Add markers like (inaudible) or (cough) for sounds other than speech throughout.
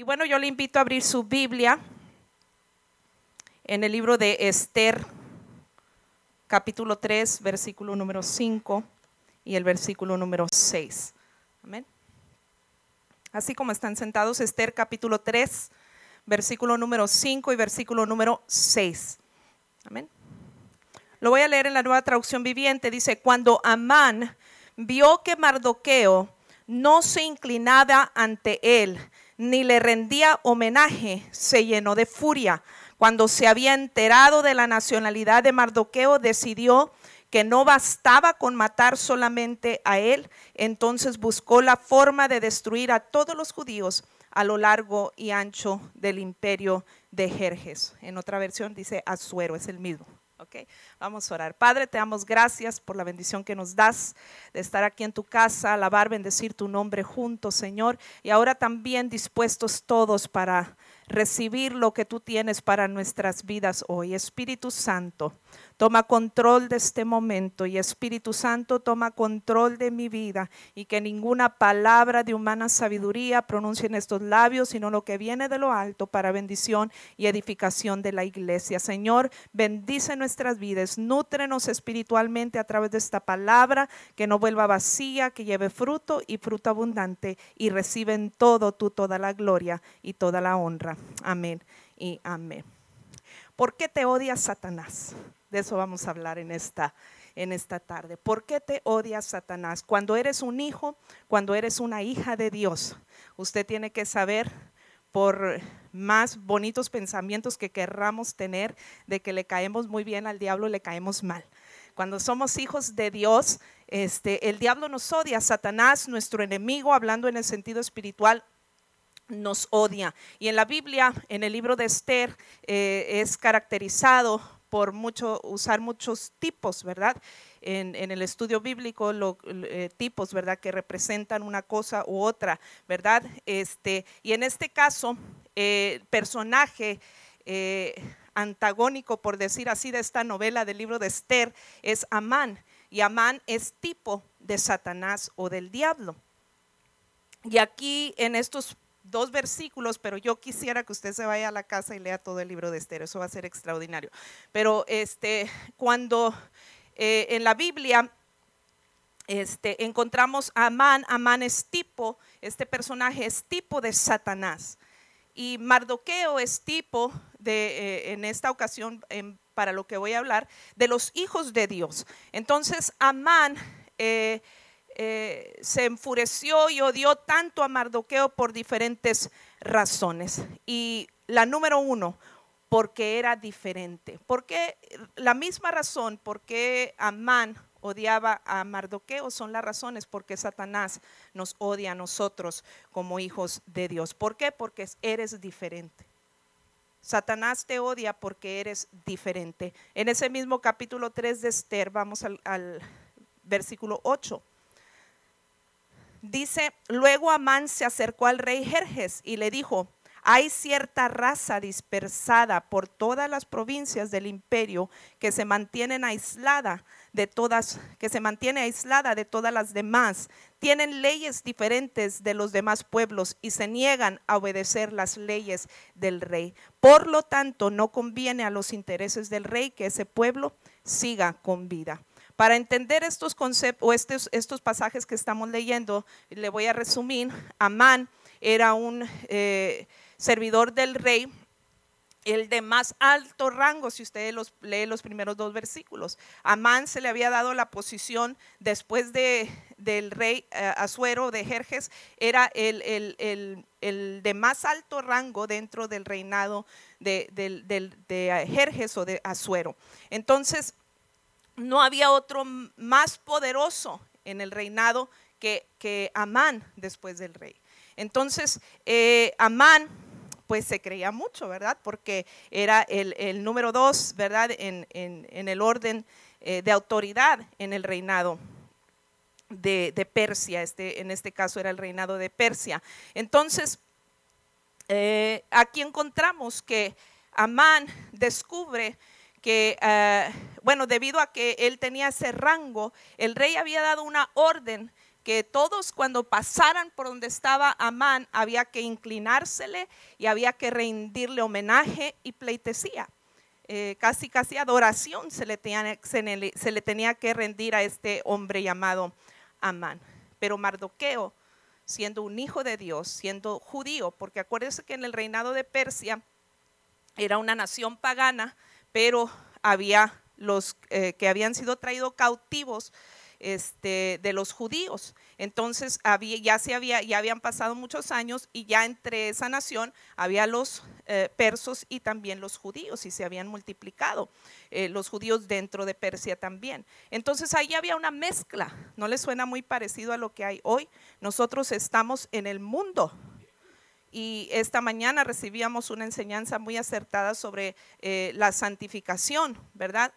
Y bueno, yo le invito a abrir su Biblia en el libro de Esther, capítulo 3, versículo número 5 y el versículo número 6. Amén. Así como están sentados, Esther capítulo 3, versículo número 5 y versículo número 6. Amén. Lo voy a leer en la nueva traducción viviente. Dice, cuando Amán vio que Mardoqueo no se inclinaba ante él, ni le rendía homenaje, se llenó de furia. Cuando se había enterado de la nacionalidad de Mardoqueo, decidió que no bastaba con matar solamente a él, entonces buscó la forma de destruir a todos los judíos a lo largo y ancho del imperio de Jerjes. En otra versión dice Azuero, es el mismo. Vamos a orar. Padre, te damos gracias por la bendición que nos das de estar aquí en tu casa, alabar, bendecir tu nombre juntos, Señor. Y ahora también dispuestos todos para recibir lo que tú tienes para nuestras vidas hoy. Espíritu Santo, toma control de este momento y Espíritu Santo toma control de mi vida y que ninguna palabra de humana sabiduría pronuncie en estos labios, sino lo que viene de lo alto para bendición y edificación de la iglesia. Señor, bendice nuestras vidas, nútrenos espiritualmente a través de esta palabra, que no vuelva vacía, que lleve fruto y fruto abundante y reciben todo tú toda la gloria y toda la honra. Amén y amén. ¿Por qué te odia Satanás? De eso vamos a hablar en esta, en esta tarde. ¿Por qué te odia Satanás? Cuando eres un hijo, cuando eres una hija de Dios, usted tiene que saber por más bonitos pensamientos que querramos tener de que le caemos muy bien al diablo, le caemos mal. Cuando somos hijos de Dios, este, el diablo nos odia, Satanás, nuestro enemigo, hablando en el sentido espiritual, nos odia. Y en la Biblia, en el libro de Esther, eh, es caracterizado por mucho, usar muchos tipos, ¿verdad? En, el estudio bíblico, eh, tipos, ¿verdad? Que representan una cosa u otra, ¿verdad? Este, y en este caso, eh, personaje eh, antagónico, por decir así, de esta novela del libro de Esther es Amán. Y Amán es tipo de Satanás o del diablo. Y aquí en estos dos versículos, pero yo quisiera que usted se vaya a la casa y lea todo el libro de Esther, eso va a ser extraordinario. Pero este, cuando eh, en la Biblia este, encontramos a Amán, Amán es tipo, este personaje es tipo de Satanás. Y Mardoqueo es tipo de, eh, en esta ocasión, para lo que voy a hablar, de los hijos de Dios. Entonces, Amán eh, eh, se enfureció y odió tanto a Mardoqueo por diferentes razones. Y la número uno, porque era diferente. Porque la misma razón por qué Amán odiaba a Mardoqueo son las razones por qué Satanás nos odia a nosotros como hijos de Dios. ¿Por qué? Porque eres diferente. Satanás te odia porque eres diferente. En ese mismo capítulo 3 de Esther, vamos al, al versículo 8. Dice, luego Amán se acercó al rey Jerjes y le dijo, hay cierta raza dispersada por todas las provincias del imperio que se mantienen aislada de todas, que se mantiene aislada de todas las demás. Tienen leyes diferentes de los demás pueblos y se niegan a obedecer las leyes del rey. Por lo tanto, no conviene a los intereses del rey que ese pueblo siga con vida. Para entender estos conceptos o estos, pasajes que estamos leyendo, le voy a resumir. Amán era un eh, servidor del rey, el de más alto rango, si usted los, lee los primeros dos versículos. Amán se le había dado la posición después de, del rey eh, Azuero de Jerjes, era el, de más alto rango dentro del reinado de, de Jerjes o de Azuero. Entonces, no había otro más poderoso en el reinado que, que Amán después del rey. Entonces, eh, Amán pues se creía mucho, ¿verdad? Porque era el, número dos, ¿verdad? En, el orden eh, de autoridad en el reinado de, Persia. Este, en este caso era el reinado de Persia. Entonces, eh, aquí encontramos que Amán descubre que, bueno, debido a que él tenía ese rango, el rey había dado una orden que todos cuando pasaran por donde estaba Amán había que inclinársele y había que rendirle homenaje y pleitesía. Eh, casi casi adoración se le, tenía, se le tenía que rendir a este hombre llamado Amán. Pero Mardoqueo, siendo un hijo de Dios, siendo judío, porque acuérdense que en el reinado de Persia era una nación pagana, pero había los eh, que habían sido traídos cautivos este, de los judíos. Entonces había, ya, se había, ya habían pasado muchos años y ya entre esa nación había los eh, persos y también los judíos y se habían multiplicado eh, los judíos dentro de Persia también. Entonces ahí había una mezcla, ¿no le suena muy parecido a lo que hay hoy? Nosotros estamos en el mundo, y esta mañana recibíamos una enseñanza muy acertada sobre la santificación, ¿verdad?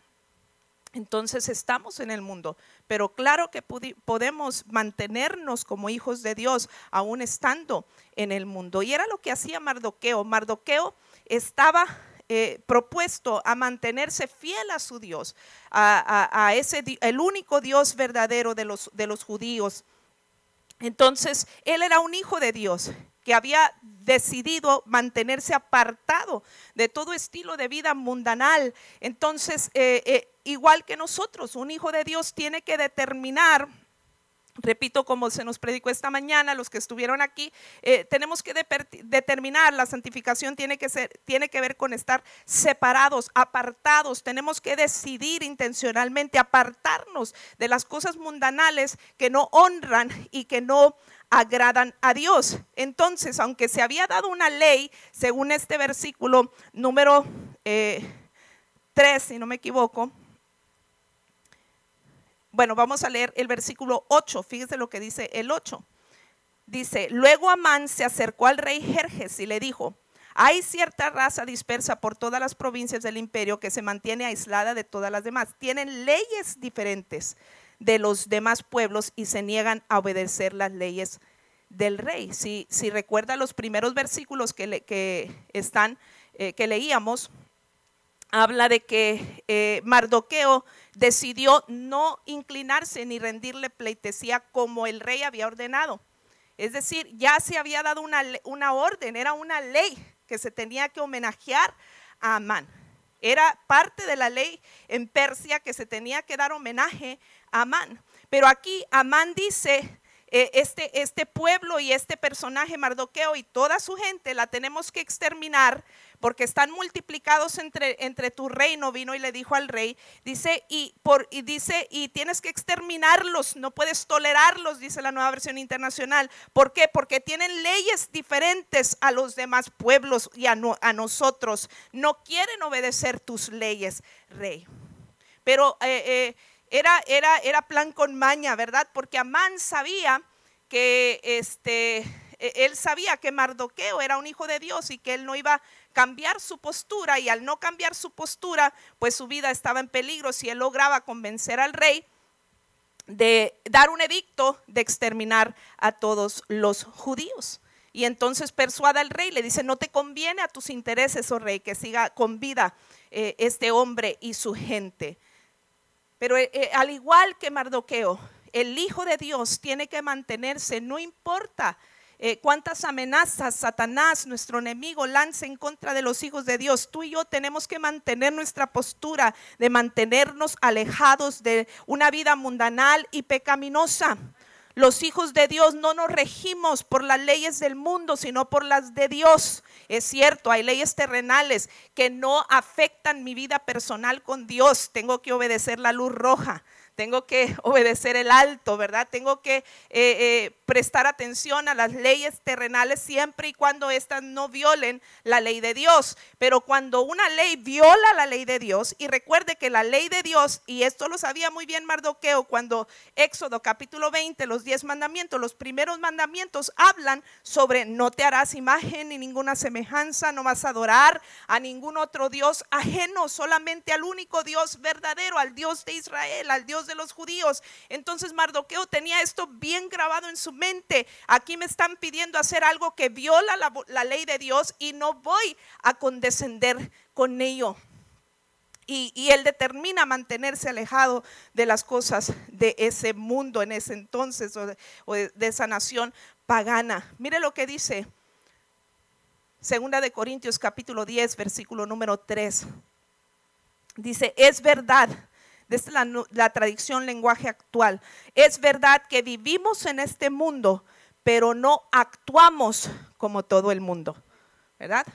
Entonces estamos en el mundo, pero claro que podemos mantenernos como hijos de Dios aún estando en el mundo. Y era lo que hacía Mardoqueo. Mardoqueo estaba eh, propuesto a mantenerse fiel a su Dios, a, ese el único Dios verdadero de los, de los judíos. Entonces, él era un hijo de Dios que había decidido mantenerse apartado de todo estilo de vida mundanal. Entonces, eh, eh, igual que nosotros, un hijo de Dios tiene que determinar Repito, como se nos predicó esta mañana, los que estuvieron aquí, eh, tenemos que determinar, la santificación tiene que, ser, tiene que ver con estar separados, apartados. Tenemos que decidir intencionalmente apartarnos de las cosas mundanales que no honran y que no agradan a Dios. Entonces, aunque se había dado una ley, según este versículo número 3, eh, si no me equivoco, bueno, vamos a leer el versículo 8, fíjese lo que dice el 8. Dice, luego Amán se acercó al rey Jerjes y le dijo, hay cierta raza dispersa por todas las provincias del imperio que se mantiene aislada de todas las demás. Tienen leyes diferentes de los demás pueblos y se niegan a obedecer las leyes del rey. Si, recuerda los primeros versículos que, que están, eh, que leíamos, habla de que eh, Mardoqueo decidió no inclinarse ni rendirle pleitesía como el rey había ordenado. Es decir, ya se había dado una, una orden, era una ley que se tenía que homenajear a Amán. Era parte de la ley en Persia que se tenía que dar homenaje Amán. Pero aquí Amán dice, eh, este, este pueblo y este personaje Mardoqueo y toda su gente la tenemos que exterminar porque están multiplicados entre, entre tu reino, vino y le dijo al rey, dice y, por, y dice, y tienes que exterminarlos, no puedes tolerarlos, dice la nueva versión internacional. ¿Por qué? Porque tienen leyes diferentes a los demás pueblos y a, a nosotros. No quieren obedecer tus leyes, rey. Pero eh, eh, era, era, era plan con maña, ¿verdad? Porque Amán sabía que este, e, él sabía que Mardoqueo era un hijo de Dios y que él no iba a cambiar su postura y al no cambiar su postura, pues su vida estaba en peligro si él lograba convencer al rey de dar un edicto de exterminar a todos los judíos. Y entonces persuada al rey, le dice, no te conviene a tus intereses, oh rey, que siga con vida eh, este hombre y su gente. Pero eh, eh, al igual que Mardoqueo, el Hijo de Dios tiene que mantenerse, no importa eh, cuántas amenazas Satanás, nuestro enemigo, lance en contra de los hijos de Dios. Tú y yo tenemos que mantener nuestra postura de mantenernos alejados de una vida mundanal y pecaminosa. Los hijos de Dios no nos regimos por las leyes del mundo, sino por las de Dios. Es cierto, hay leyes terrenales que no afectan mi vida personal con Dios. Tengo que obedecer la luz roja tengo que (laughs) obedecer el alto, ¿verdad? Tengo que eh, eh, prestar atención a las leyes terrenales siempre y cuando éstas no violen la ley de Dios. Pero cuando una ley viola la ley de Dios, y recuerde que la ley de Dios, y esto lo sabía muy bien Mardoqueo cuando Éxodo capítulo 20, los diez mandamientos, los primeros mandamientos hablan sobre no te harás imagen ni ninguna semejanza, no vas a adorar a ningún otro Dios ajeno, solamente al único Dios verdadero, al Dios de Israel, al Dios de los judíos. Entonces Mardoqueo tenía esto bien grabado en su mente. Aquí me están pidiendo hacer algo que viola la, ley de Dios y no voy a condescender con ello. Y, él determina mantenerse alejado de las cosas de ese mundo en ese entonces o de, esa nación pagana. Mire lo que dice Segunda de Corintios capítulo 10, versículo número 3. Dice, es verdad, desde la, la tradición lenguaje actual, es verdad que vivimos en este mundo, pero no actuamos como todo el mundo. ¿Verdad?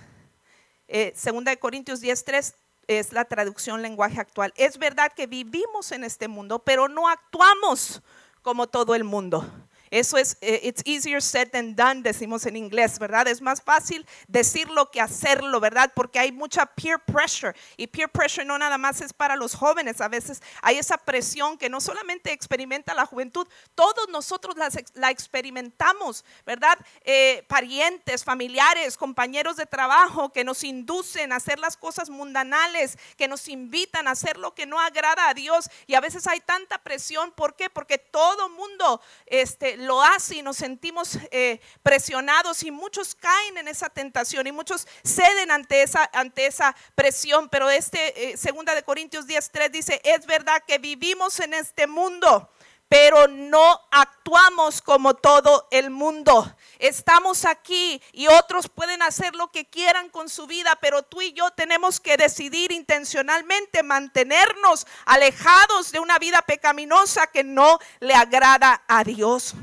Eh, segunda de Corintios 10, 3 es la traducción lenguaje actual. Es verdad que vivimos en este mundo, pero no actuamos como todo el mundo. Eso es, eh, it's easier said than done, decimos en inglés, ¿verdad? Es más fácil decirlo que hacerlo, ¿verdad? Porque hay mucha peer pressure. Y peer pressure no nada más es para los jóvenes. A veces hay esa presión que no solamente experimenta la juventud, todos nosotros la, experimentamos, ¿verdad? Eh, parientes, familiares, compañeros de trabajo que nos inducen a hacer las cosas mundanales, que nos invitan a hacer lo que no agrada a Dios. Y a veces hay tanta presión. ¿Por qué? Porque todo mundo, este, lo hace y nos sentimos eh, presionados y muchos caen en esa tentación y muchos ceden ante esa, ante esa presión. Pero este, eh, segunda de Corintios 10.3 dice, es verdad que vivimos en este mundo pero no actuamos como todo el mundo. Estamos aquí y otros pueden hacer lo que quieran con su vida, pero tú y yo tenemos que decidir intencionalmente mantenernos alejados de una vida pecaminosa que no le agrada a Dios.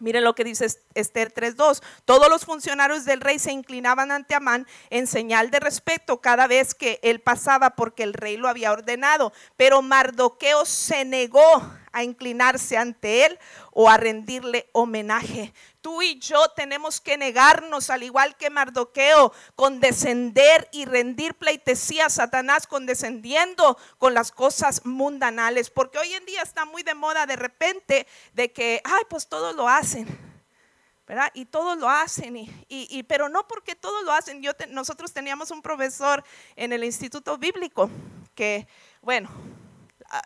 Miren lo que dice Esther 3.2. Todos los funcionarios del rey se inclinaban ante Amán en señal de respeto cada vez que él pasaba porque el rey lo había ordenado. Pero Mardoqueo se negó a inclinarse ante él o a rendirle homenaje. Tú y yo tenemos que negarnos, al igual que Mardoqueo, condescender y rendir pleitesía a Satanás, condescendiendo con las cosas mundanales. Porque hoy en día está muy de moda de repente de que, ay, pues todos lo hacen. ¿verdad? Y todos lo hacen, y, pero no porque todos lo hacen. Yo nosotros teníamos un profesor en el Instituto Bíblico que, bueno,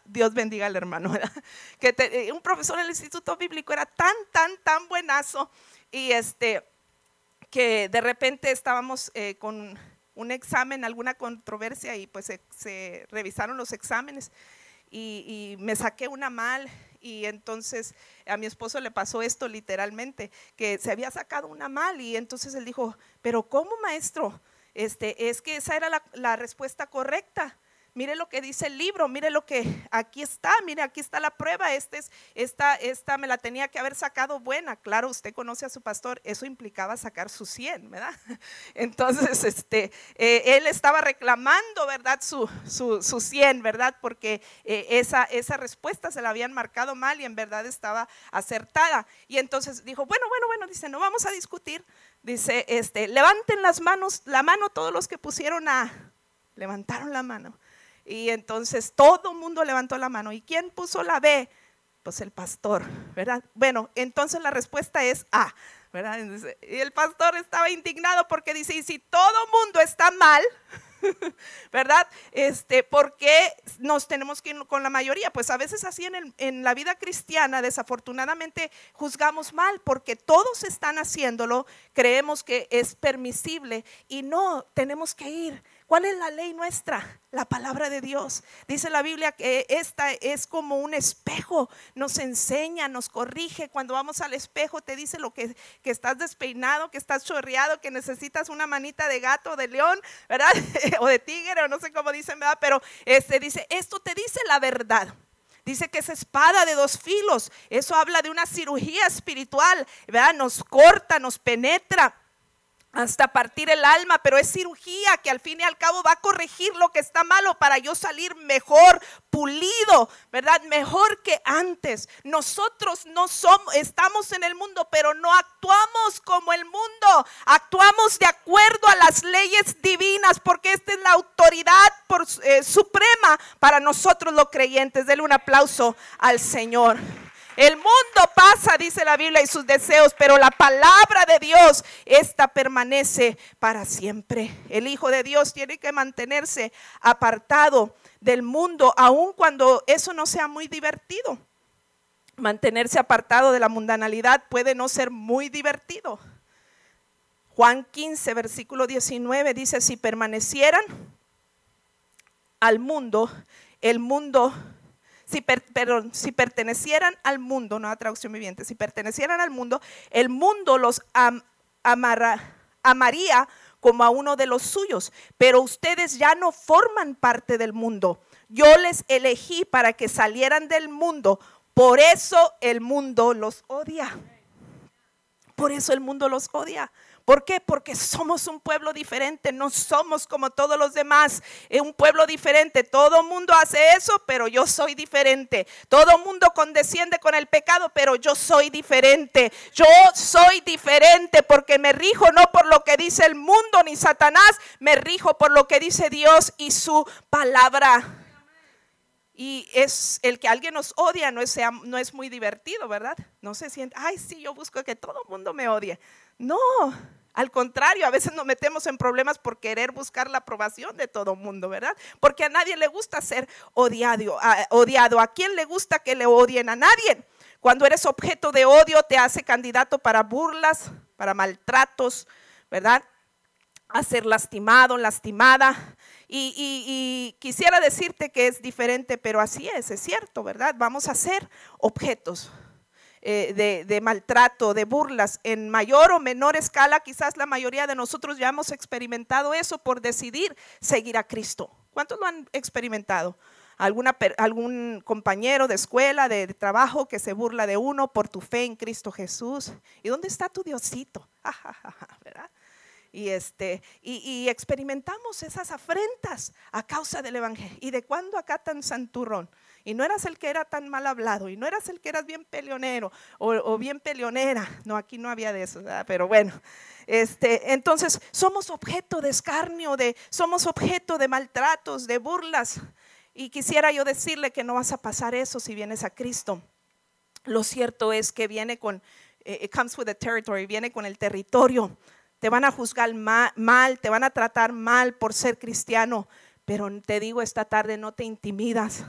Dios bendiga al hermano, (laughs) que eh, un profesor en el Instituto Bíblico era tan, tan, tan buenazo y este, que de repente estábamos eh, con un examen, alguna controversia y pues se, revisaron los exámenes y, me saqué una mal y entonces a mi esposo le pasó esto literalmente, que se había sacado una mal y entonces él dijo, pero ¿cómo maestro? Este, es que esa era la respuesta correcta mire lo que dice el libro, mire lo que aquí está, mire, aquí está la prueba, este es, esta, esta me la tenía que haber sacado buena. Claro, usted conoce a su pastor, eso implicaba sacar su 100, ¿verdad? (laughs) Entonces, este, eh, él estaba reclamando, ¿verdad? Su, su, su 100, ¿verdad? Porque eh, esa, esa respuesta se la habían marcado mal y en verdad estaba acertada. Y entonces dijo, bueno, bueno, bueno, dice, no vamos a discutir. Dice, este, levanten las manos, la mano todos los que pusieron a, levantaron la mano. Y entonces todo el mundo levantó la mano. ¿Y quién puso la B? Pues el pastor, ¿verdad? Bueno, entonces la respuesta es A, ¿verdad? Y el pastor estaba indignado porque dice, y si todo el mundo está mal, (laughs) ¿verdad? Este, ¿Por qué nos tenemos que ir con la mayoría? Pues a veces así en, en, la vida cristiana, desafortunadamente, juzgamos mal porque todos están haciéndolo, creemos que es permisible y no, tenemos que ir ¿Cuál es la ley nuestra? La palabra de Dios. Dice la Biblia que esta es como un espejo. Nos enseña, nos corrige. Cuando vamos al espejo te dice lo que, que estás despeinado, que estás chorreado, que necesitas una manita de gato, de león, ¿verdad? (laughs) o de tigre, o no sé cómo dicen, ¿verdad? Pero este dice, esto te dice la verdad. Dice que es espada de dos filos. Eso habla de una cirugía espiritual, ¿verdad? Nos corta, nos penetra hasta partir el alma, pero es cirugía que al fin y al cabo va a corregir lo que está malo para yo salir mejor, pulido, ¿verdad? Mejor que antes. Nosotros no somos, estamos en el mundo, pero no actuamos como el mundo. Actuamos de acuerdo a las leyes divinas, porque esta es la autoridad eh, suprema para nosotros los creyentes. Denle un aplauso al Señor. El mundo pasa, dice la Biblia, y sus deseos, pero la palabra de Dios, esta permanece para siempre. El Hijo de Dios tiene que mantenerse apartado del mundo, aun cuando eso no sea muy divertido. Mantenerse apartado de la mundanalidad puede no ser muy divertido. Juan 15, versículo 19 dice, si permanecieran al mundo, el mundo, si, si pertenecieran al mundo, no a traducción viviente, si pertenecieran al mundo, el mundo los amaría como a uno de los suyos, pero ustedes ya no forman parte del mundo. Yo les elegí para que salieran del mundo, por eso el mundo los odia. Por eso el mundo los odia. ¿Por qué? Porque somos un pueblo diferente, no somos como todos los demás, es un pueblo diferente. Todo mundo hace eso, pero yo soy diferente. Todo mundo condesciende con el pecado, pero yo soy diferente. Yo soy diferente porque me rijo no por lo que dice el mundo ni Satanás, me rijo por lo que dice Dios y su palabra. Y es el que alguien nos odia no es, no es muy divertido, ¿verdad? No se siente, ay, sí, yo busco que todo el mundo me odie. No, al contrario, a veces nos metemos en problemas por querer buscar la aprobación de todo mundo, ¿verdad? Porque a nadie le gusta ser odiado, a, odiado. ¿A quién le gusta que le odien? A nadie. Cuando eres objeto de odio, te hace candidato para burlas, para maltratos, ¿verdad? A ser lastimado, lastimada. Y, y, quisiera decirte que es diferente, pero así es, es cierto, ¿verdad? Vamos a ser objetos eh, de, maltrato, de burlas, en mayor o menor escala, quizás la mayoría de nosotros ya hemos experimentado eso por decidir seguir a Cristo. ¿Cuántos lo han experimentado? Alguna, algún compañero de escuela, de, trabajo que se burla de uno por tu fe en Cristo Jesús. ¿Y dónde está tu Diosito? (laughs) ¿verdad? Y, este, y, experimentamos esas afrentas a causa del Evangelio. ¿Y de cuándo acá tan santurrón? Y no eras el que era tan mal hablado, y no eras el que eras bien peleonero o, bien peleonera. No, aquí no había de eso, pero bueno. Este, entonces, somos objeto de escarnio, de, somos objeto de maltratos, de burlas. Y quisiera yo decirle que no vas a pasar eso si vienes a Cristo. Lo cierto es que viene con, eh, it comes with the territory, viene con el territorio. Te van a juzgar mal, te van a tratar mal por ser cristiano, pero te digo esta tarde, no te intimidas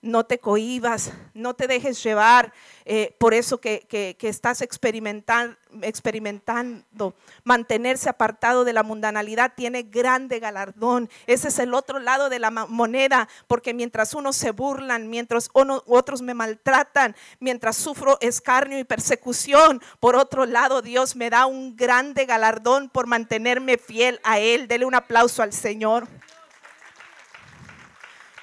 no te cohibas, no te dejes llevar eh, por eso que, estás experimentando, experimentando. Mantenerse apartado de la mundanalidad tiene grande galardón. Ese es el otro lado de la moneda, porque mientras unos se burlan, mientras otros me maltratan, mientras sufro escarnio y persecución, por otro lado Dios me da un grande galardón por mantenerme fiel a Él. Dele un aplauso al Señor.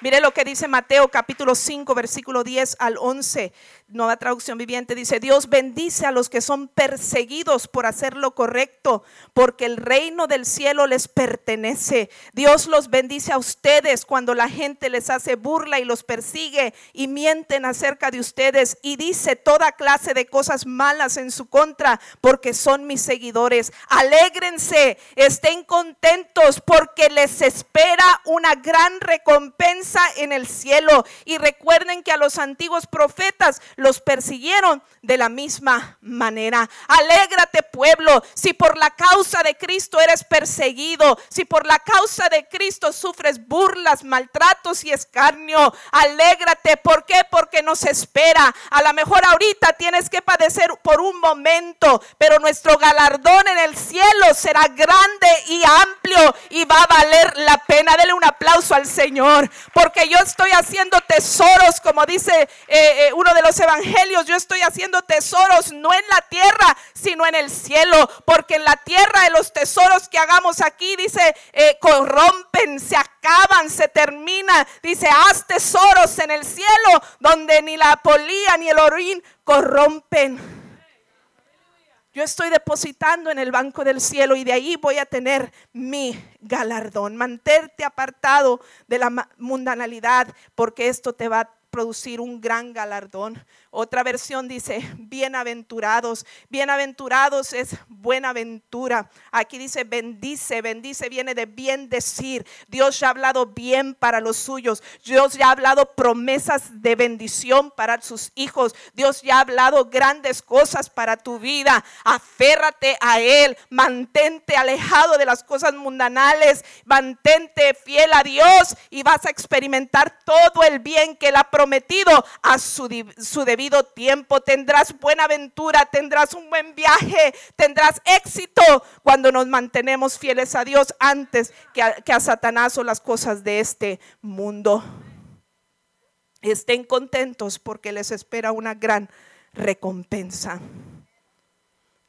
Mire lo que dice Mateo capítulo 5, versículo 10 al 11. Nueva traducción viviente dice, Dios bendice a los que son perseguidos por hacer lo correcto, porque el reino del cielo les pertenece. Dios los bendice a ustedes cuando la gente les hace burla y los persigue y mienten acerca de ustedes y dice toda clase de cosas malas en su contra, porque son mis seguidores. Alégrense, estén contentos, porque les espera una gran recompensa en el cielo. Y recuerden que a los antiguos profetas los persiguieron de la misma manera. Alégrate pueblo, si por la causa de Cristo eres perseguido, si por la causa de Cristo sufres burlas, maltratos y escarnio, alégrate. ¿Por qué? Porque nos espera. A lo mejor ahorita tienes que padecer por un momento, pero nuestro galardón en el cielo será grande y amplio y va a valer la pena. Dele un aplauso al Señor, porque yo estoy haciendo tesoros, como dice eh, eh, uno de los evangelios, yo estoy haciendo tesoros no en la tierra, sino en el cielo, porque en la tierra de los tesoros que hagamos aquí, dice, eh, corrompen, se acaban, se termina, dice, haz tesoros en el cielo, donde ni la polía ni el orín corrompen. Yo estoy depositando en el banco del cielo y de ahí voy a tener mi galardón. Mantente apartado de la mundanalidad porque esto te va producir un gran galardón. Otra versión dice, bienaventurados. Bienaventurados es buena ventura. Aquí dice, bendice. Bendice viene de bien decir. Dios ya ha hablado bien para los suyos. Dios ya ha hablado promesas de bendición para sus hijos. Dios ya ha hablado grandes cosas para tu vida. Aférrate a Él. Mantente alejado de las cosas mundanales. Mantente fiel a Dios y vas a experimentar todo el bien que Él ha prometido a su, su debido tiempo, tendrás buena aventura, tendrás un buen viaje, tendrás éxito cuando nos mantenemos fieles a Dios antes que a Satanás o las cosas de este mundo. Estén contentos porque les espera una gran recompensa.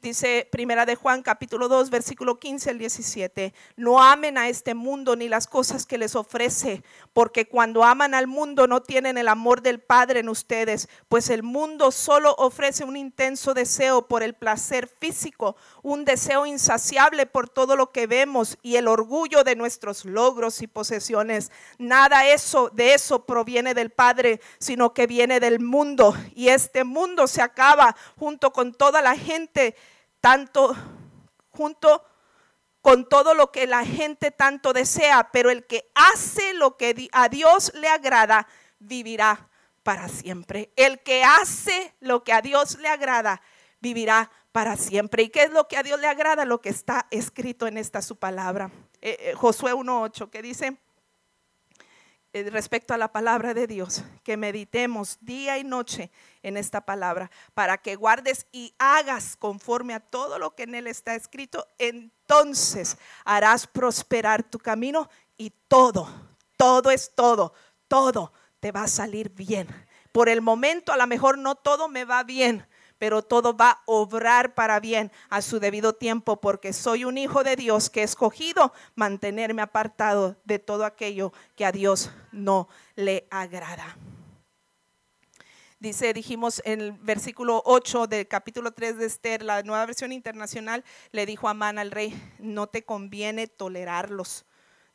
Dice Primera de Juan capítulo 2 versículo 15 al 17, no amen a este mundo ni las cosas que les ofrece, porque cuando aman al mundo no tienen el amor del Padre en ustedes, pues el mundo solo ofrece un intenso deseo por el placer físico, un deseo insaciable por todo lo que vemos y el orgullo de nuestros logros y posesiones. Nada eso de eso proviene del Padre, sino que viene del mundo y este mundo se acaba junto con toda la gente tanto junto con todo lo que la gente tanto desea, pero el que hace lo que a Dios le agrada, vivirá para siempre. El que hace lo que a Dios le agrada, vivirá para siempre. ¿Y qué es lo que a Dios le agrada? Lo que está escrito en esta su palabra. Eh, eh, Josué 1.8, que dice, respecto a la palabra de Dios, que meditemos día y noche en esta palabra, para que guardes y hagas conforme a todo lo que en él está escrito, entonces harás prosperar tu camino y todo, todo es todo, todo te va a salir bien. Por el momento a lo mejor no todo me va bien, pero todo va a obrar para bien a su debido tiempo, porque soy un hijo de Dios que he escogido mantenerme apartado de todo aquello que a Dios no le agrada. Dice, dijimos en el versículo 8 del capítulo 3 de Esther, la nueva versión internacional, le dijo a Amán al rey, no te conviene tolerarlos,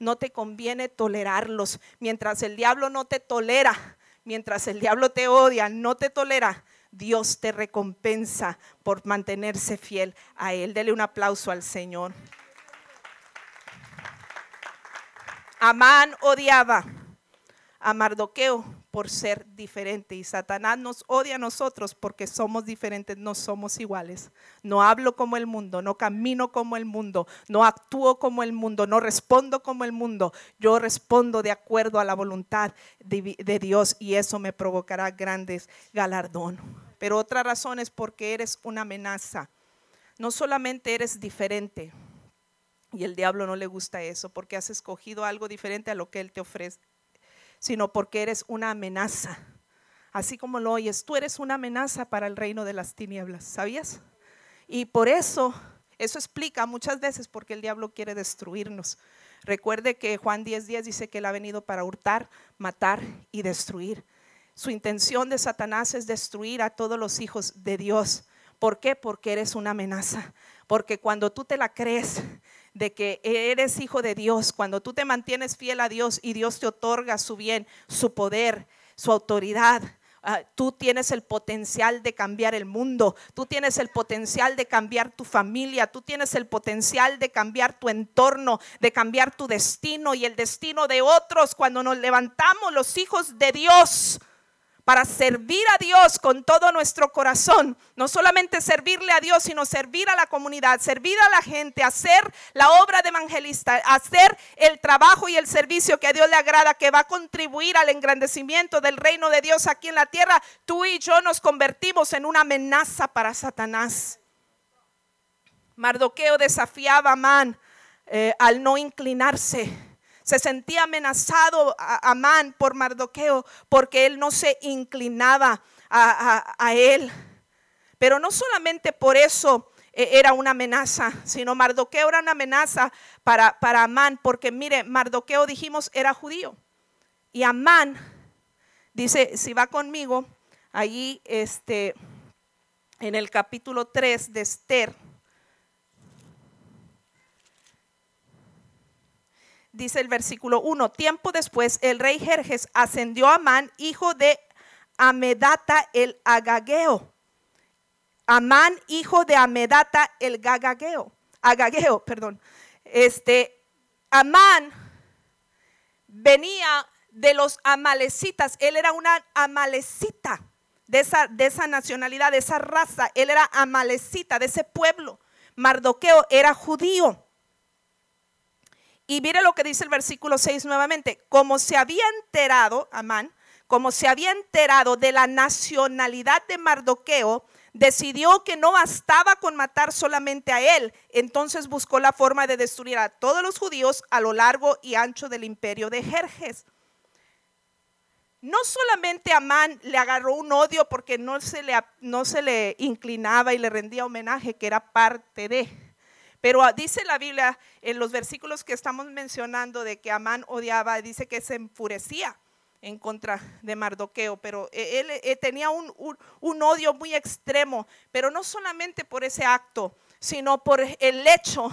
no te conviene tolerarlos. Mientras el diablo no te tolera, mientras el diablo te odia, no te tolera, Dios te recompensa por mantenerse fiel a Él. Dele un aplauso al Señor. Amán odiaba a Mardoqueo por ser diferente y Satanás nos odia a nosotros porque somos diferentes, no somos iguales. No hablo como el mundo, no camino como el mundo, no actúo como el mundo, no respondo como el mundo. Yo respondo de acuerdo a la voluntad de, Dios y eso me provocará grandes galardón. Pero otra razón es porque eres una amenaza. No solamente eres diferente, y el diablo no le gusta eso, porque has escogido algo diferente a lo que él te ofrece, sino porque eres una amenaza. Así como lo oyes, tú eres una amenaza para el reino de las tinieblas, ¿sabías? Y por eso, eso explica muchas veces por qué el diablo quiere destruirnos. Recuerde que Juan 10:10 dice que él ha venido para hurtar, matar y destruir. Su intención de Satanás es destruir a todos los hijos de Dios. ¿Por qué? Porque eres una amenaza. Porque cuando tú te la crees de que eres hijo de Dios, cuando tú te mantienes fiel a Dios y Dios te otorga su bien, su poder, su autoridad, ah, tú tienes el potencial de cambiar el mundo, tú tienes el potencial de cambiar tu familia, tú tienes el potencial de cambiar tu entorno, de cambiar tu destino y el destino de otros. Cuando nos levantamos los hijos de Dios para servir a Dios con todo nuestro corazón. No solamente servirle a Dios, sino servir a la comunidad, servir a la gente, hacer la obra de evangelista, hacer el trabajo y el servicio que a Dios le agrada, que va a contribuir al engrandecimiento del reino de Dios aquí en la tierra. Tú y yo nos convertimos en una amenaza para Satanás. Mardoqueo desafiaba a Amán eh, al no inclinarse se sentía amenazado a Amán por Mardoqueo porque él no se inclinaba a, él. Pero no solamente por eso eh, era una amenaza, sino Mardoqueo era una amenaza para, para Amán, porque mire, Mardoqueo dijimos era judío. Y Amán dice, si va conmigo, allí este, en el capítulo 3 de Esther, dice el versículo 1, tiempo después el rey Jerjes ascendió a Amán, hijo de Amedata el Agageo. Amán, hijo de Amedata el Gagageo. Agageo, perdón. Este, Amán venía de los amalecitas. Él era una amalecita de esa, de esa nacionalidad, de esa raza. Él era amalecita de ese pueblo. Mardoqueo era judío. Y mire lo que dice el versículo 6 nuevamente. Como se había enterado, Amán, como se había enterado de la nacionalidad de Mardoqueo, decidió que no bastaba con matar solamente a él, entonces buscó la forma de destruir a todos los judíos a lo largo y ancho del imperio de Jerjes. No solamente Amán le agarró un odio porque no se, le, no se le inclinaba y le rendía homenaje, que era parte de, pero dice la Biblia en los versículos que estamos mencionando de que Amán odiaba, dice que se enfurecía en contra de Mardoqueo, pero e, él, eh, tenía un, odio muy extremo, pero no solamente por ese acto, sino por el hecho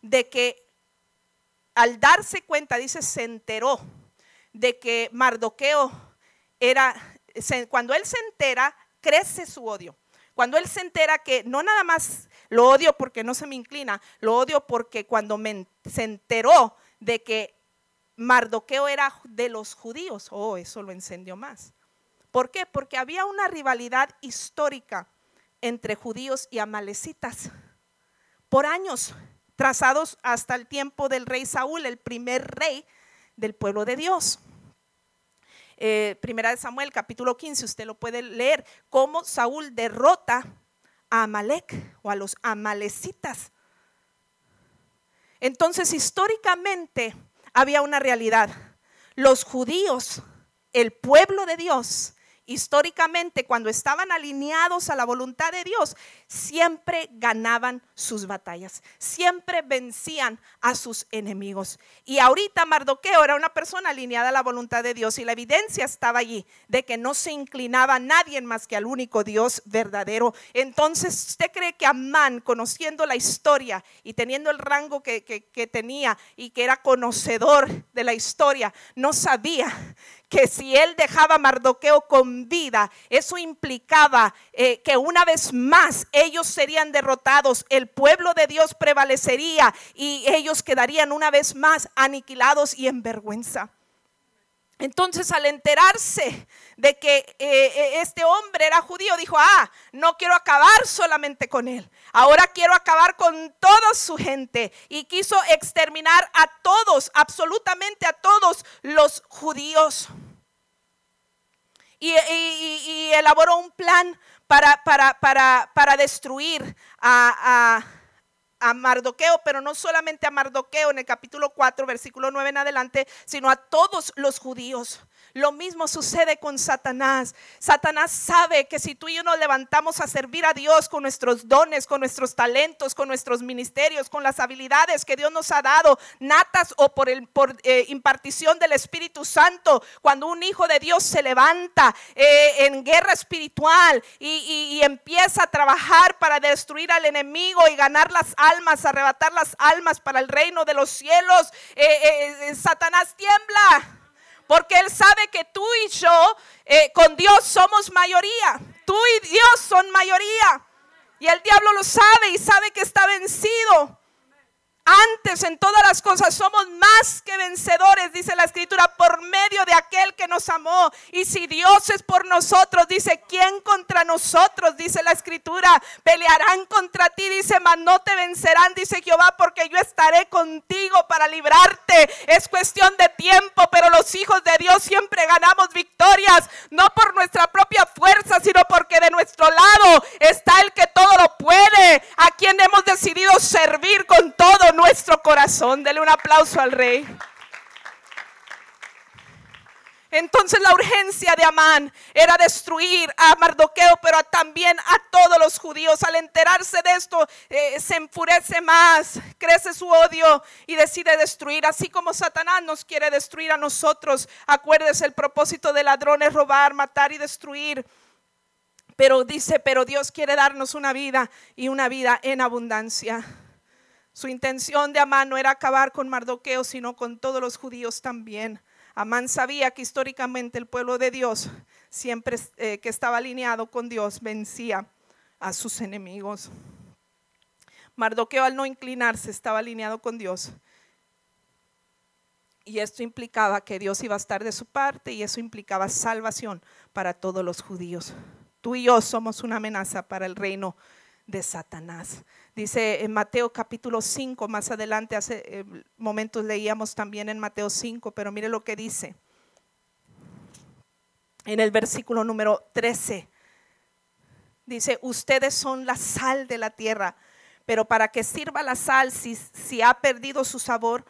de que al darse cuenta, dice, se enteró de que Mardoqueo era, cuando él se entera, crece su odio. Cuando él se entera que no nada más lo odio porque no se me inclina, lo odio porque cuando se enteró de que Mardoqueo era de los judíos. Oh, eso lo encendió más. ¿Por qué? Porque había una rivalidad histórica entre judíos y amalecitas por años, trazados hasta el tiempo del rey Saúl, el primer rey del pueblo de Dios. Eh, primera de Samuel, capítulo 15, usted lo puede leer, cómo Saúl derrota a Amalek o a los amalecitas. Entonces, históricamente, había una realidad. Los judíos, el pueblo de Dios, históricamente cuando estaban alineados a la voluntad de Dios, siempre ganaban sus batallas, siempre vencían a sus enemigos. Y ahorita Mardoqueo era una persona alineada a la voluntad de Dios y la evidencia estaba allí de que no se inclinaba a nadie más que al único Dios verdadero. Entonces, ¿usted cree que Amán, conociendo la historia y teniendo el rango que, que tenía y que era conocedor de la historia, no sabía que si él dejaba a Mardoqueo con vida, eso implicaba eh, que una vez más ellos serían derrotados, el pueblo de Dios prevalecería y ellos quedarían una vez más aniquilados y en vergüenza. Entonces al enterarse de que eh, eh, este hombre era judío, dijo, ah, no quiero acabar solamente con él, ahora quiero acabar con toda su gente. Y quiso exterminar a todos, absolutamente a todos los judíos. Y, elaboró un plan para, para, destruir a, a, Mardoqueo, pero no solamente a Mardoqueo en el capítulo 4, versículo 9 en adelante, sino a todos los judíos. Lo mismo sucede con Satanás. Satanás sabe que si tú y yo nos levantamos a servir a Dios con nuestros dones, con nuestros talentos, con nuestros ministerios, con las habilidades que Dios nos ha dado, natas o por, eh, impartición del Espíritu Santo, cuando un hijo de Dios se levanta eh, en guerra espiritual y, empieza a trabajar para destruir al enemigo y ganar las almas, arrebatar las almas para el reino de los cielos, eh, Satanás tiembla. Porque Él sabe que tú y yo eh, con Dios somos mayoría. Tú y Dios son mayoría. Y el diablo lo sabe y sabe que está vencido. Antes en todas las cosas somos más que vencedores, dice la escritura, por medio de aquel que nos amó. Y si Dios es por nosotros, dice, ¿quién contra nosotros? Dice la escritura, pelearán contra ti, dice, mas no te vencerán, dice Jehová, porque yo estaré contigo para librarte. Es cuestión de tiempo, pero los hijos de Dios siempre ganamos victorias, no por nuestra propia fuerza, sino porque de nuestro lado está el que todo lo puede, a quien hemos decidido servir con todo nuestro corazón. Dele un aplauso al rey. Entonces la urgencia de Amán era destruir a Mardoqueo, pero también a todos los judíos. Al enterarse de esto, eh, se enfurece más, crece su odio y decide destruir, así como Satanás nos quiere destruir a nosotros. Acuérdese, el propósito del ladrón es robar, matar y destruir. Pero dice, pero Dios quiere darnos una vida y una vida en abundancia. Su intención de Amán no era acabar con Mardoqueo, sino con todos los judíos también. Amán sabía que históricamente el pueblo de Dios, siempre eh, que estaba alineado con Dios, vencía a sus enemigos. Mardoqueo al no inclinarse estaba alineado con Dios. Y esto implicaba que Dios iba a estar de su parte y eso implicaba salvación para todos los judíos. Tú y yo somos una amenaza para el reino de Satanás. Dice en Mateo capítulo 5, más adelante, hace eh, momentos leíamos también en Mateo 5, pero mire lo que dice. en el versículo número 13. Dice, ustedes son la sal de la tierra, pero para que sirva la sal si, si ha perdido su sabor,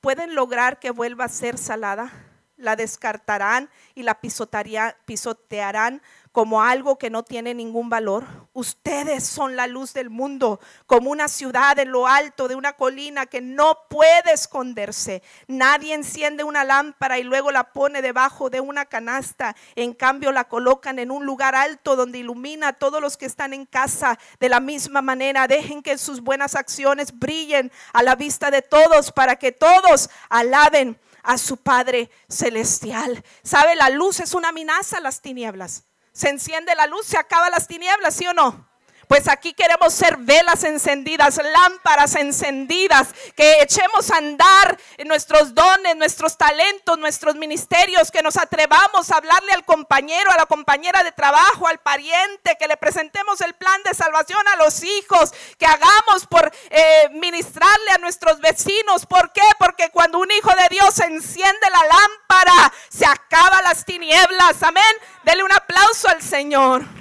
¿pueden lograr que vuelva a ser salada? La descartarán y la pisotearán como algo que no tiene ningún valor. Ustedes son la luz del mundo, como una ciudad en lo alto de una colina que no puede esconderse. Nadie enciende una lámpara y luego la pone debajo de una canasta. En cambio la colocan en un lugar alto donde ilumina a todos los que están en casa. De la misma manera, dejen que sus buenas acciones brillen a la vista de todos para que todos alaben a su Padre celestial. ¿Sabe? La luz es una amenaza a las tinieblas se enciende la luz, se acaban las tinieblas, ¿sí o no? Pues aquí queremos ser velas encendidas, lámparas encendidas, que echemos a andar nuestros dones, nuestros talentos, nuestros ministerios, que nos atrevamos a hablarle al compañero, a la compañera de trabajo, al pariente, que le presentemos el plan de salvación a los hijos, que hagamos por eh, ministrarle a nuestros vecinos. ¿Por qué? Porque cuando un hijo de Dios enciende la lámpara, se acaba las tinieblas. Amén. Dele un aplauso al Señor.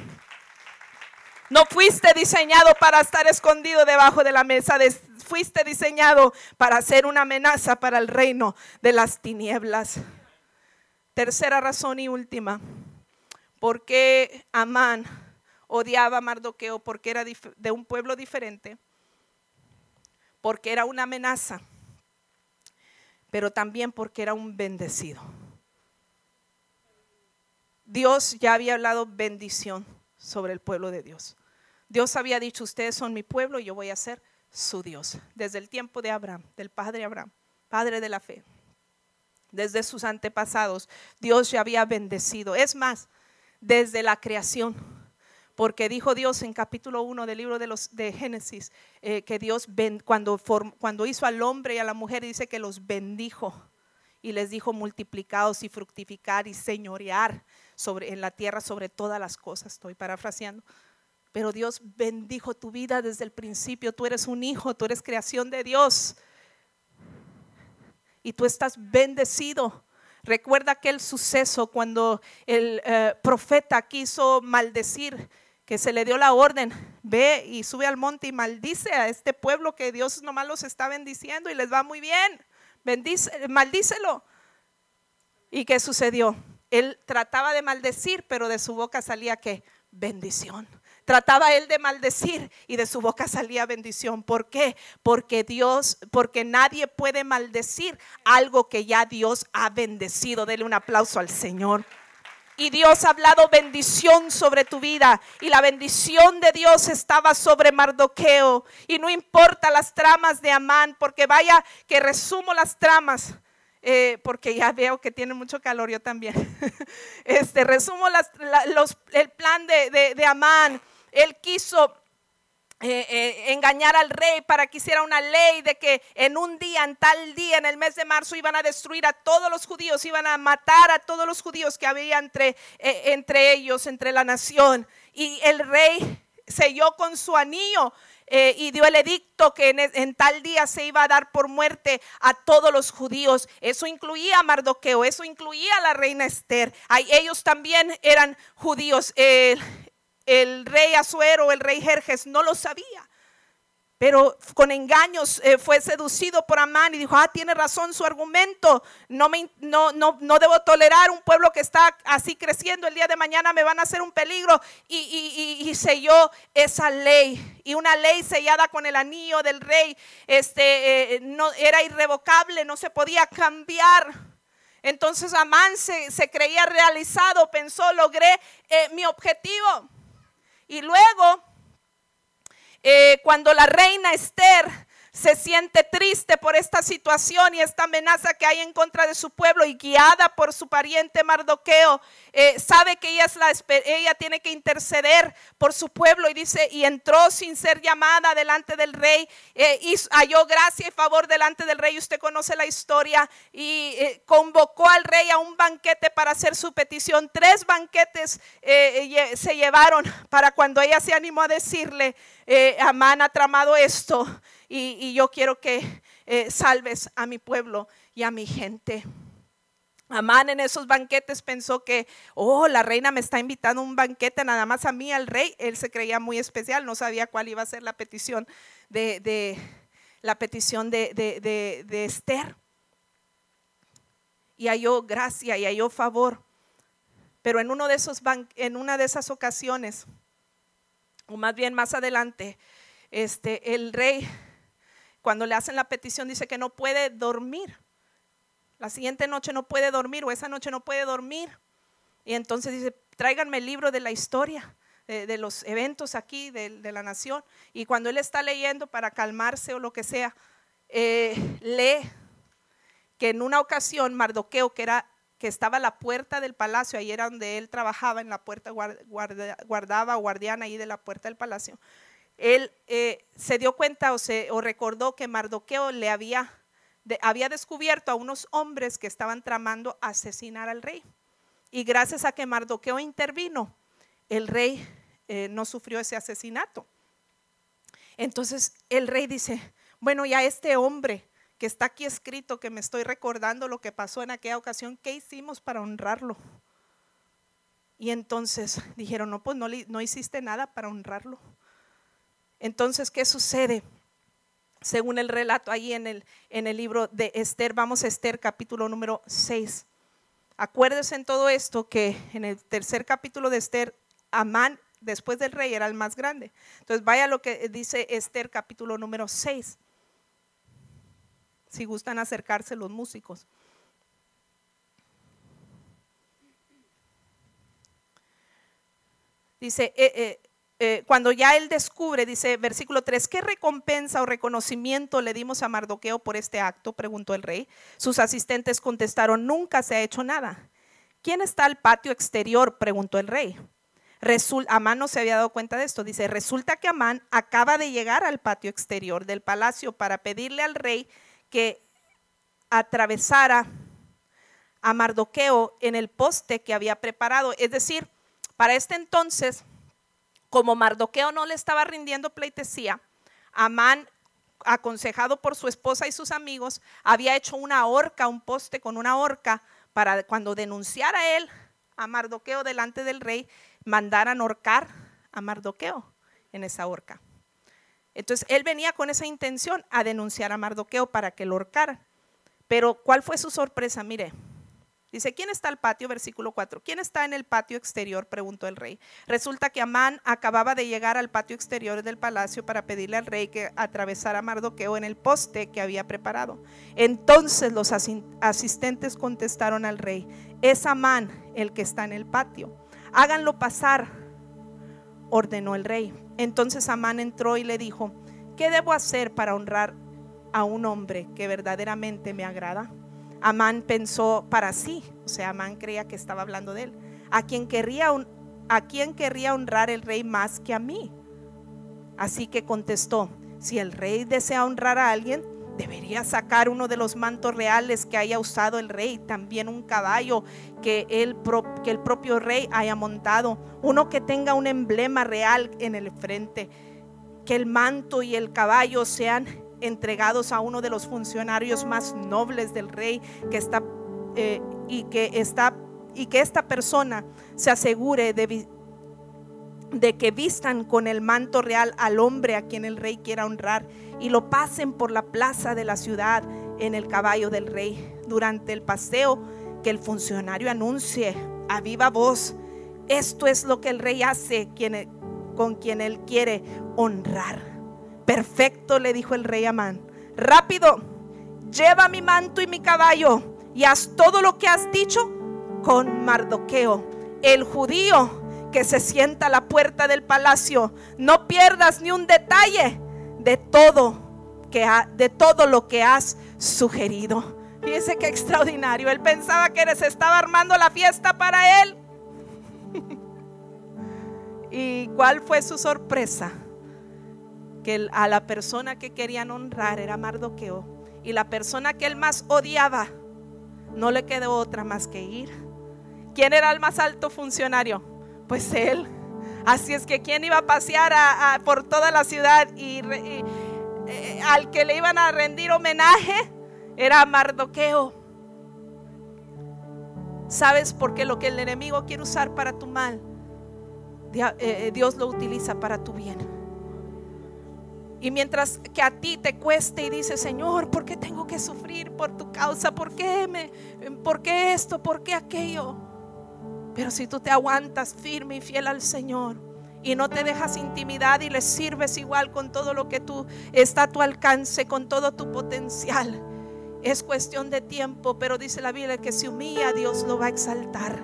No fuiste diseñado para estar escondido debajo de la mesa. fuiste diseñado para ser una amenaza para el reino de las tinieblas. Tercera razón y última. ¿Por qué Amán odiaba a Mardoqueo? Porque era de un pueblo diferente. Porque era una amenaza. Pero también porque era un bendecido. Dios ya había hablado bendición sobre el pueblo de Dios. Dios había dicho, ustedes son mi pueblo y yo voy a ser su Dios. Desde el tiempo de Abraham, del padre Abraham, padre de la fe. Desde sus antepasados, Dios ya había bendecido. Es más, desde la creación. Porque dijo Dios en capítulo 1 del libro de, los, de Génesis, eh, que Dios cuando, cuando hizo al hombre y a la mujer, dice que los bendijo y les dijo multiplicados y fructificar y señorear sobre, en la tierra sobre todas las cosas. Estoy parafraseando. Pero Dios bendijo tu vida desde el principio. Tú eres un hijo, tú eres creación de Dios. Y tú estás bendecido. Recuerda aquel suceso cuando el eh, profeta quiso maldecir, que se le dio la orden, ve y sube al monte y maldice a este pueblo que Dios nomás los está bendiciendo y les va muy bien. Maldícelo. ¿Y qué sucedió? Él trataba de maldecir, pero de su boca salía que bendición. Trataba él de maldecir y de su boca salía bendición. ¿Por qué? Porque Dios, porque nadie puede maldecir algo que ya Dios ha bendecido. Dele un aplauso al Señor. Y Dios ha hablado bendición sobre tu vida. Y la bendición de Dios estaba sobre Mardoqueo. Y no importa las tramas de Amán, porque vaya que resumo las tramas. Eh, porque ya veo que tiene mucho calor yo también. (laughs) Este, resumo el plan de, de Amán él quiso eh, eh, engañar al rey para que hiciera una ley de que en un día, en tal día, en el mes de marzo, iban a destruir a todos los judíos, iban a matar a todos los judíos que había entre, eh, entre ellos, entre la nación. Y el rey selló con su anillo y dio el edicto que en, en, tal día se iba a dar por muerte a todos los judíos. Eso incluía a Mardoqueo, eso incluía a la reina Esther. ellos también eran judíos el rey Azuero, el rey Jerjes, no lo sabía. Pero con engaños eh, fue seducido por Amán y dijo, ah, tiene razón su argumento, no, me, no, no, no, debo tolerar un pueblo que está así creciendo, el día de mañana me van a hacer un peligro. Y, selló esa ley, y una ley sellada con el anillo del rey, este, eh, no, era irrevocable, no se podía cambiar. Entonces Amán se, se creía realizado, pensó, logré eh, mi objetivo. Y luego, eh, cuando la reina Esther se siente triste por esta situación y esta amenaza que hay en contra de su pueblo y guiada por su pariente Mardoqueo, eh, sabe que ella, es la, ella tiene que interceder por su pueblo y dice, y entró sin ser llamada delante del rey, eh, y halló gracia y favor delante del rey, usted conoce la historia, y eh, convocó al rey a un banquete para hacer su petición. Tres banquetes se llevaron para cuando ella se animó a decirle, Amán ha tramado esto y, yo quiero que salves a mi pueblo y a mi gente. Amán en esos banquetes pensó que, oh, la reina me está invitando a un banquete nada más a mí, al rey. Él se creía muy especial, no sabía cuál iba a ser la petición de, la petición de, de, Esther. Y halló gracia y halló favor. Pero en, uno de esos en una de esas ocasiones, o más bien más adelante, este, el rey, cuando le hacen la petición, dice que no puede dormir la siguiente noche no puede dormir o esa noche no puede dormir. Y entonces dice, tráiganme el libro de la historia, de, los eventos aquí de, la nación. Y cuando él está leyendo para calmarse o lo que sea, eh, lee que en una ocasión Mardoqueo, que, era, que estaba a la puerta del palacio, ahí era donde él trabajaba, en la puerta, guardaba guardiana ahí de la puerta del palacio, él eh, se dio cuenta o, se, o recordó que Mardoqueo le había había descubierto a unos hombres que estaban tramando asesinar al rey. Y gracias a que Mardoqueo intervino, el rey eh, no sufrió ese asesinato. Entonces el rey dice, bueno, ya este hombre que está aquí escrito, que me estoy recordando lo que pasó en aquella ocasión, ¿qué hicimos para honrarlo? Y entonces dijeron, no, pues no, hiciste nada para honrarlo. Entonces, ¿qué sucede? según el relato ahí en el, en el libro de Esther. Vamos a Esther capítulo número 6. Acuérdese en todo esto que en el tercer capítulo de Esther, Amán, después del rey, era el más grande. Entonces vaya lo que dice Esther capítulo número 6. Si gustan acercarse los músicos. Dice, eh, eh, eh, cuando ya él descubre, dice versículo 3, ¿qué recompensa o reconocimiento le dimos a Mardoqueo por este acto? preguntó el rey. Sus asistentes contestaron, nunca se ha hecho nada. ¿Quién está al patio exterior? preguntó el rey. Amán no se había dado cuenta de esto. Dice, resulta que Amán acaba de llegar al patio exterior del palacio para pedirle al rey que atravesara a Mardoqueo en el poste que había preparado. Es decir, para este entonces como Mardoqueo no le estaba rindiendo pleitesía, Amán, aconsejado por su esposa y sus amigos, había hecho una horca, un poste con una horca, para cuando denunciara él a Mardoqueo delante del rey, mandaran horcar a Mardoqueo en esa horca. Entonces él venía con esa intención a denunciar a Mardoqueo para que lo horcara. Pero ¿cuál fue su sorpresa? Mire, Dice, ¿quién está al patio? Versículo 4. ¿Quién está en el patio exterior? Preguntó el rey. Resulta que Amán acababa de llegar al patio exterior del palacio para pedirle al rey que atravesara a Mardoqueo en el poste que había preparado. Entonces los asistentes contestaron al rey, es Amán el que está en el patio. Háganlo pasar, ordenó el rey. Entonces Amán entró y le dijo, ¿qué debo hacer para honrar a un hombre que verdaderamente me agrada? Amán pensó para sí, o sea, Amán creía que estaba hablando de él. ¿A quién querría, a quién querría honrar el rey más que a mí? Así que contestó, si el rey desea honrar a alguien, debería sacar uno de los mantos reales que haya usado el rey, también un caballo que el, que el propio rey haya montado, uno que tenga un emblema real en el frente, que el manto y el caballo sean entregados a uno de los funcionarios más nobles del rey que está eh, y que está y que esta persona se asegure de, de que vistan con el manto real al hombre a quien el rey quiera honrar y lo pasen por la plaza de la ciudad en el caballo del rey. Durante el paseo, que el funcionario anuncie a viva voz, esto es lo que el rey hace con quien él quiere honrar. Perfecto, le dijo el rey Amán. Rápido, lleva mi manto y mi caballo y haz todo lo que has dicho con Mardoqueo, el judío que se sienta a la puerta del palacio. No pierdas ni un detalle de todo que de todo lo que has sugerido. Fíjese qué extraordinario. Él pensaba que se estaba armando la fiesta para él. (laughs) ¿Y cuál fue su sorpresa? que a la persona que querían honrar era Mardoqueo y la persona que él más odiaba no le quedó otra más que ir. ¿Quién era el más alto funcionario? Pues él. Así es que quién iba a pasear por toda la ciudad y, eh, al que le iban a rendir homenaje era Mardoqueo. ¿Sabes por qué lo que el enemigo quiere usar para tu mal, eh, eh, Dios lo utiliza para tu bien? Y mientras que a ti te cueste y dices, Señor, ¿por qué tengo que sufrir por tu causa? ¿Por qué, me, ¿Por qué esto? ¿Por qué aquello? Pero si tú te aguantas firme y fiel al Señor y no te dejas intimidad y le sirves igual con todo lo que tú está a tu alcance, con todo tu potencial, es cuestión de tiempo, pero dice la Biblia que si humilla, Dios lo va a exaltar.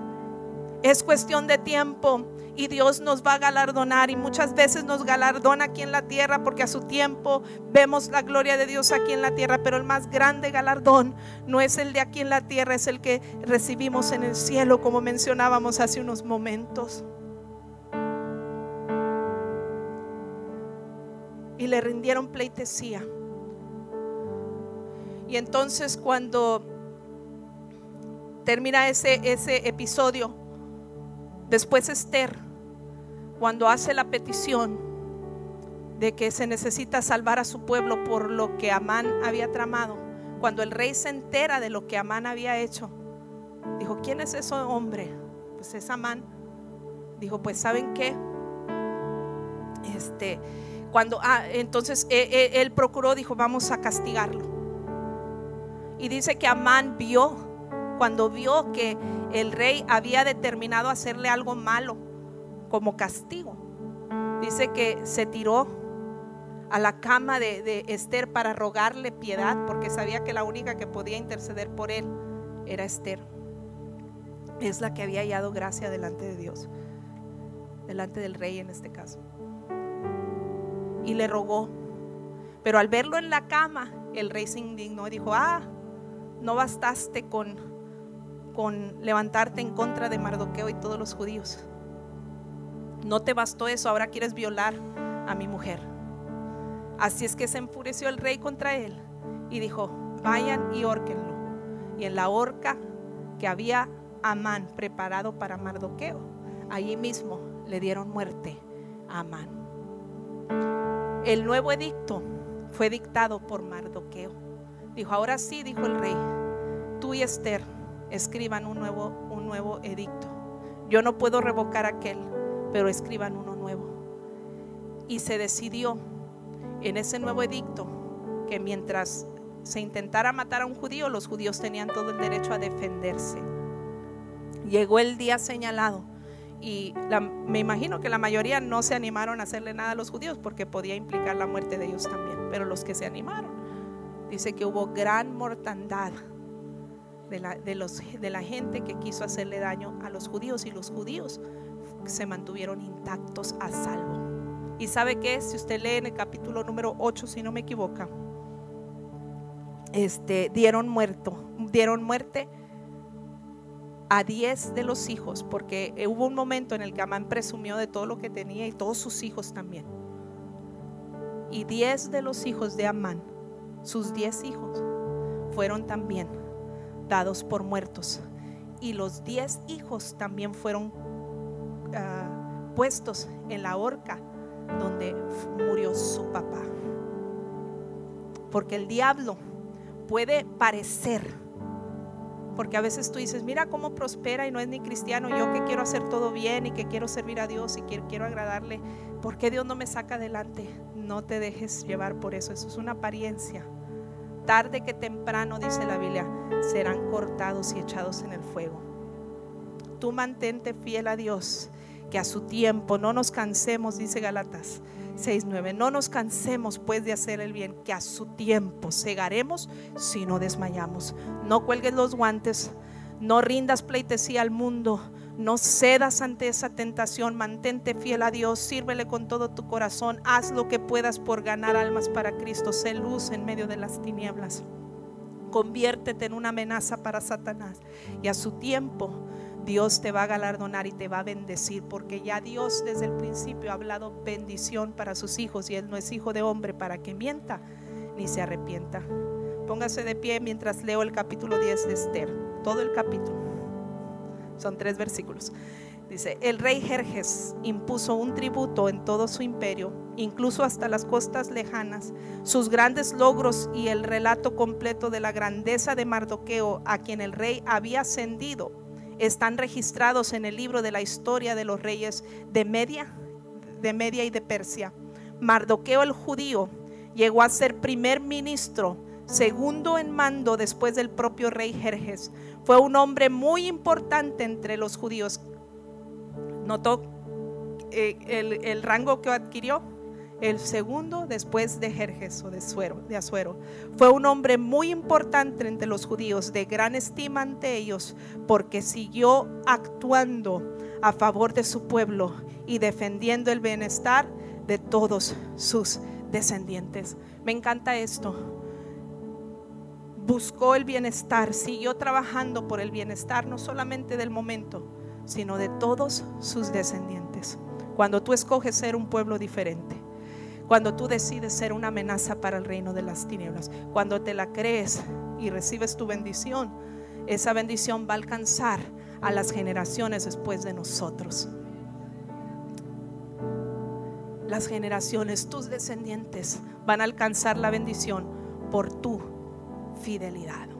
Es cuestión de tiempo y Dios nos va a galardonar y muchas veces nos galardona aquí en la tierra porque a su tiempo vemos la gloria de Dios aquí en la tierra, pero el más grande galardón no es el de aquí en la tierra, es el que recibimos en el cielo como mencionábamos hace unos momentos. Y le rindieron pleitesía. Y entonces cuando termina ese, ese episodio, después Esther, cuando hace la petición de que se necesita salvar a su pueblo por lo que Amán había tramado, cuando el rey se entera de lo que Amán había hecho, dijo, ¿quién es ese hombre? Pues es Amán. Dijo, pues ¿saben qué? Este, cuando, ah, entonces eh, eh, él procuró, dijo, vamos a castigarlo. Y dice que Amán vio, cuando vio que el rey había determinado hacerle algo malo como castigo, dice que se tiró a la cama de, Esther para rogarle piedad, porque sabía que la única que podía interceder por él era Esther. Es la que había hallado gracia delante de Dios, delante del rey en este caso. Y le rogó. Pero al verlo en la cama, el rey se indignó y dijo, ah, no bastaste con, con levantarte en contra de Mardoqueo y todos los judíos. No te bastó eso, ahora quieres violar a mi mujer. Así es que se enfureció el rey contra él y dijo, vayan y órquenlo. Y en la horca que había Amán preparado para Mardoqueo, allí mismo le dieron muerte a Amán. El nuevo edicto fue dictado por Mardoqueo. Dijo, ahora sí, dijo el rey, tú y Esther escriban un nuevo, un nuevo edicto. Yo no puedo revocar aquel, pero escriban uno nuevo. Y se decidió en ese nuevo edicto que mientras se intentara matar a un judío, los judíos tenían todo el derecho a defenderse. Llegó el día señalado y me imagino que la mayoría no se animaron a hacerle nada a los judíos porque podía implicar la muerte de ellos también, pero los que se animaron, dice que hubo gran mortandad de la, de, los, de la gente que quiso hacerle daño a los judíos y los judíos se mantuvieron intactos a salvo. Y sabe que si usted lee en el capítulo número 8, si no me equivoco, este, dieron muerto, dieron muerte a 10 de los hijos, porque hubo un momento en el que Amán presumió de todo lo que tenía y todos sus hijos también. Y 10 de los hijos de Amán, sus 10 hijos, fueron también dados por muertos. Y los diez hijos también fueron ah, puestos en la horca donde murió su papá. Porque el diablo puede parecer, porque a veces tú dices, mira cómo prospera y no es ni cristiano, yo que quiero hacer todo bien y que quiero servir a Dios y que quiero agradarle, ¿por qué Dios no me saca adelante? No te dejes llevar por eso, eso es una apariencia tarde que temprano, dice la Biblia, serán cortados y echados en el fuego. Tú mantente fiel a Dios, que a su tiempo no nos cansemos, dice Galatas 6:9, no nos cansemos pues de hacer el bien, que a su tiempo cegaremos si no desmayamos. No cuelgues los guantes, no rindas pleitesía al mundo, no cedas ante esa tentación, mantente fiel a Dios, sírvele con todo tu corazón, haz lo que puedas por ganar almas para Cristo, sé luz en medio de las tinieblas. Conviértete en una amenaza para Satanás y a su tiempo Dios te va a galardonar y te va a bendecir, porque ya Dios desde el principio ha hablado bendición para sus hijos y Él no es hijo de hombre para que mienta ni se arrepienta. Póngase de pie mientras leo el capítulo 10 de Esther, todo el capítulo. Son tres versículos. Dice, el rey Jerjes impuso un tributo en todo su imperio, incluso hasta las costas lejanas. Sus grandes logros y el relato completo de la grandeza de Mardoqueo, a quien el rey había ascendido, están registrados en el libro de la historia de los reyes de Media, de Media y de Persia. Mardoqueo el judío llegó a ser primer ministro, segundo en mando después del propio rey Jerjes. Fue un hombre muy importante entre los judíos. Notó eh, el, rango que adquirió el segundo después de Jerjes o de, Suero, de Azuero. Fue un hombre muy importante entre los judíos, de gran estima ante ellos, porque siguió actuando a favor de su pueblo y defendiendo el bienestar de todos sus descendientes. Me encanta esto. Buscó el bienestar, siguió trabajando por el bienestar no solamente del momento, sino de todos sus descendientes. Cuando tú escoges ser un pueblo diferente, cuando tú decides ser una amenaza para el reino de las tinieblas, cuando te la crees y recibes tu bendición, esa bendición va a alcanzar a las generaciones después de nosotros. Las generaciones, tus descendientes, van a alcanzar la bendición por tu fidelidad.